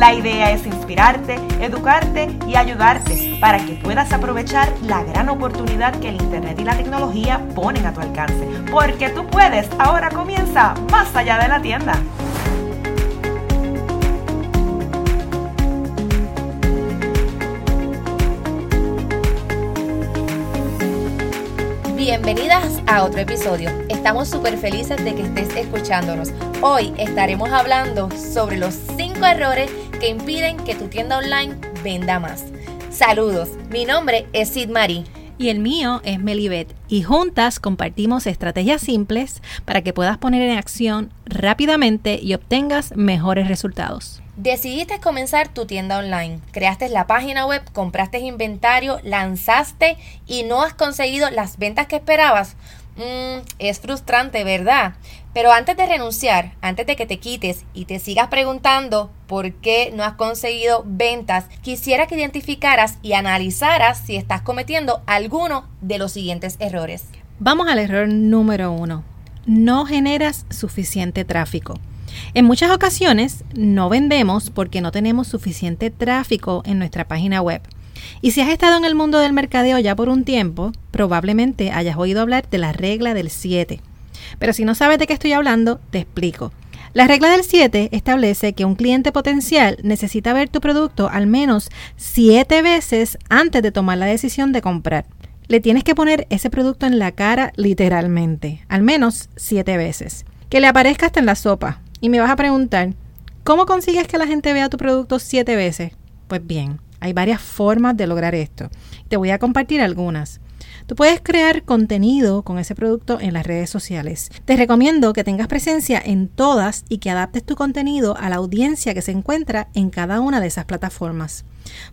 La idea es inspirarte, educarte y ayudarte para que puedas aprovechar la gran oportunidad que el Internet y la tecnología ponen a tu alcance. Porque tú puedes, ahora comienza más allá de la tienda. Bienvenidas a otro episodio. Estamos súper felices de que estés escuchándonos. Hoy estaremos hablando sobre los 5 errores que impiden que tu tienda online venda más. Saludos, mi nombre es Sid Marie. Y el mío es Melibet. Y juntas compartimos estrategias simples para que puedas poner en acción rápidamente y obtengas mejores resultados. Decidiste comenzar tu tienda online, creaste la página web, compraste inventario, lanzaste y no has conseguido las ventas que esperabas. Mm, es frustrante, ¿verdad? Pero antes de renunciar, antes de que te quites y te sigas preguntando por qué no has conseguido ventas, quisiera que identificaras y analizaras si estás cometiendo alguno de los siguientes errores. Vamos al error número uno. No generas suficiente tráfico. En muchas ocasiones no vendemos porque no tenemos suficiente tráfico en nuestra página web. Y si has estado en el mundo del mercadeo ya por un tiempo, probablemente hayas oído hablar de la regla del 7. Pero si no sabes de qué estoy hablando, te explico. La regla del 7 establece que un cliente potencial necesita ver tu producto al menos 7 veces antes de tomar la decisión de comprar. Le tienes que poner ese producto en la cara literalmente, al menos 7 veces. Que le aparezca hasta en la sopa. Y me vas a preguntar, ¿cómo consigues que la gente vea tu producto 7 veces? Pues bien, hay varias formas de lograr esto. Te voy a compartir algunas. Tú puedes crear contenido con ese producto en las redes sociales. Te recomiendo que tengas presencia en todas y que adaptes tu contenido a la audiencia que se encuentra en cada una de esas plataformas.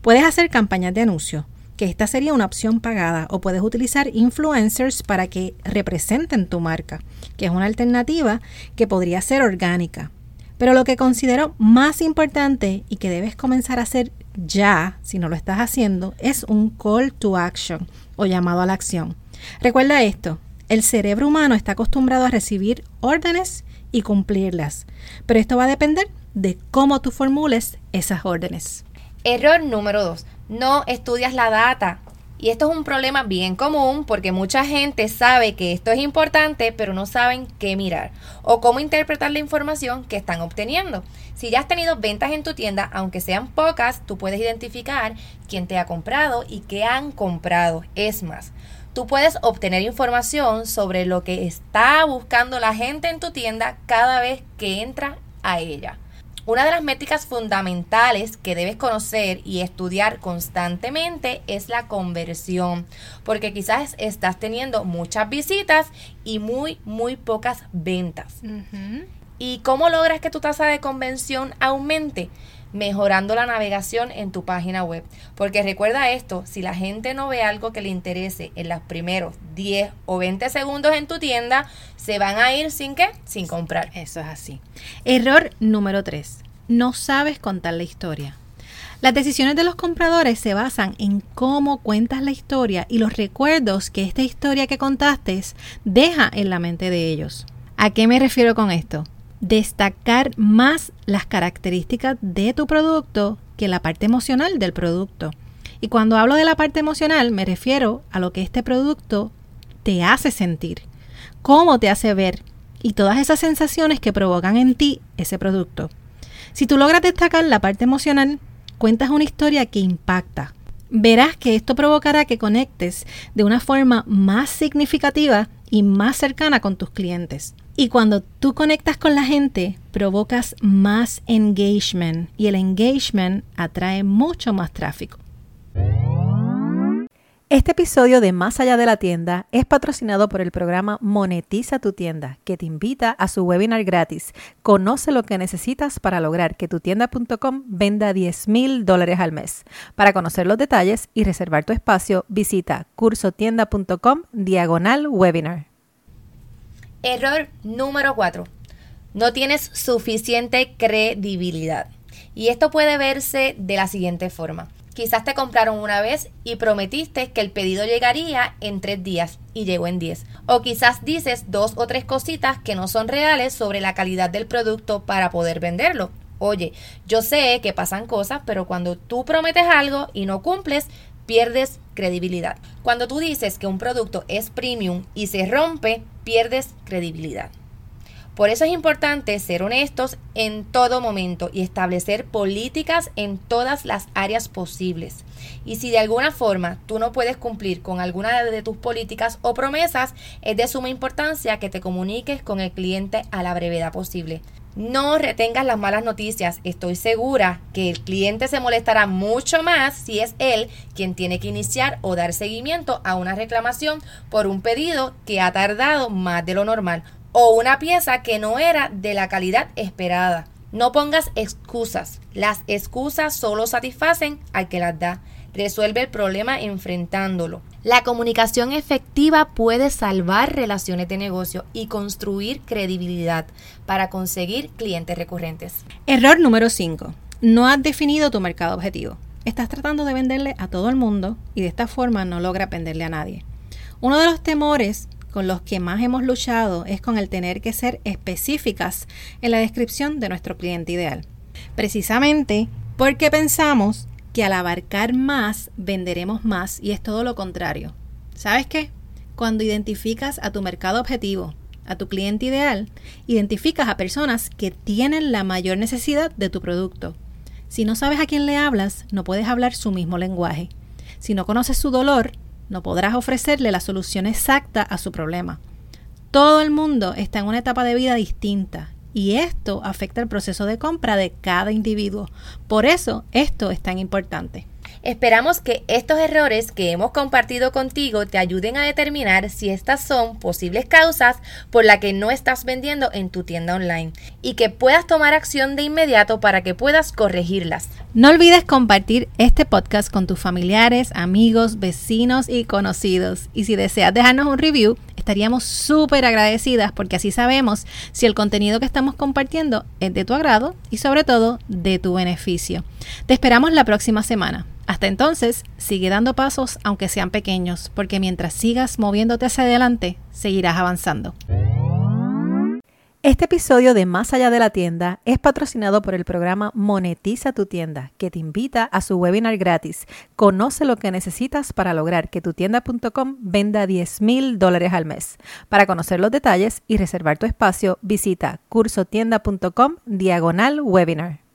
Puedes hacer campañas de anuncio, que esta sería una opción pagada, o puedes utilizar influencers para que representen tu marca, que es una alternativa que podría ser orgánica. Pero lo que considero más importante y que debes comenzar a hacer ya, si no lo estás haciendo, es un call to action o llamado a la acción. Recuerda esto, el cerebro humano está acostumbrado a recibir órdenes y cumplirlas, pero esto va a depender de cómo tú formules esas órdenes. Error número 2. No estudias la data. Y esto es un problema bien común porque mucha gente sabe que esto es importante, pero no saben qué mirar o cómo interpretar la información que están obteniendo. Si ya has tenido ventas en tu tienda, aunque sean pocas, tú puedes identificar quién te ha comprado y qué han comprado. Es más, tú puedes obtener información sobre lo que está buscando la gente en tu tienda cada vez que entra a ella. Una de las métricas fundamentales que debes conocer y estudiar constantemente es la conversión, porque quizás estás teniendo muchas visitas y muy, muy pocas ventas. ¿Y cómo logras que tu tasa de conversión aumente? Mejorando la navegación en tu página web. Porque recuerda esto, si la gente no ve algo que le interese en los primeros 10 o 20 segundos en tu tienda, se van a ir sin qué? Sin comprar. Eso es así. Error número 3. No sabes contar la historia. Las decisiones de los compradores se basan en cómo cuentas la historia y los recuerdos que esta historia que contaste deja en la mente de ellos. ¿A qué me refiero con esto? Destacar más las características de tu producto que la parte emocional del producto. Y cuando hablo de la parte emocional me refiero a lo que este producto te hace sentir, cómo te hace ver y todas esas sensaciones que provocan en ti ese producto. Si tú logras destacar la parte emocional, cuentas una historia que impacta. Verás que esto provocará que conectes de una forma más significativa y más cercana con tus clientes. Y cuando tú conectas con la gente, provocas más engagement y el engagement atrae mucho más tráfico. Este episodio de Más allá de la tienda es patrocinado por el programa Monetiza tu tienda, que te invita a su webinar gratis. Conoce lo que necesitas para lograr que tu tienda.com venda 10 mil dólares al mes. Para conocer los detalles y reservar tu espacio, visita cursotienda.com diagonal webinar. Error número 4. No tienes suficiente credibilidad. Y esto puede verse de la siguiente forma. Quizás te compraron una vez y prometiste que el pedido llegaría en tres días y llegó en diez. O quizás dices dos o tres cositas que no son reales sobre la calidad del producto para poder venderlo. Oye, yo sé que pasan cosas, pero cuando tú prometes algo y no cumples, pierdes credibilidad. Cuando tú dices que un producto es premium y se rompe, pierdes credibilidad. Por eso es importante ser honestos en todo momento y establecer políticas en todas las áreas posibles. Y si de alguna forma tú no puedes cumplir con alguna de tus políticas o promesas, es de suma importancia que te comuniques con el cliente a la brevedad posible. No retengas las malas noticias. Estoy segura que el cliente se molestará mucho más si es él quien tiene que iniciar o dar seguimiento a una reclamación por un pedido que ha tardado más de lo normal o una pieza que no era de la calidad esperada. No pongas excusas. Las excusas solo satisfacen al que las da. Resuelve el problema enfrentándolo. La comunicación efectiva puede salvar relaciones de negocio y construir credibilidad para conseguir clientes recurrentes. Error número 5. No has definido tu mercado objetivo. Estás tratando de venderle a todo el mundo y de esta forma no logras venderle a nadie. Uno de los temores con los que más hemos luchado es con el tener que ser específicas en la descripción de nuestro cliente ideal. Precisamente porque pensamos que al abarcar más venderemos más y es todo lo contrario. ¿Sabes qué? Cuando identificas a tu mercado objetivo, a tu cliente ideal, identificas a personas que tienen la mayor necesidad de tu producto. Si no sabes a quién le hablas, no puedes hablar su mismo lenguaje. Si no conoces su dolor, no podrás ofrecerle la solución exacta a su problema. Todo el mundo está en una etapa de vida distinta y esto afecta el proceso de compra de cada individuo. Por eso esto es tan importante. Esperamos que estos errores que hemos compartido contigo te ayuden a determinar si estas son posibles causas por las que no estás vendiendo en tu tienda online y que puedas tomar acción de inmediato para que puedas corregirlas. No olvides compartir este podcast con tus familiares, amigos, vecinos y conocidos. Y si deseas dejarnos un review, estaríamos súper agradecidas porque así sabemos si el contenido que estamos compartiendo es de tu agrado y sobre todo de tu beneficio. Te esperamos la próxima semana. Hasta entonces, sigue dando pasos aunque sean pequeños, porque mientras sigas moviéndote hacia adelante, seguirás avanzando. Este episodio de Más allá de la tienda es patrocinado por el programa Monetiza tu tienda, que te invita a su webinar gratis. Conoce lo que necesitas para lograr que tu tienda.com venda 10 mil dólares al mes. Para conocer los detalles y reservar tu espacio, visita cursotienda.com diagonal webinar.